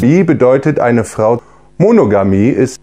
Wie bedeutet eine Frau? Monogamie ist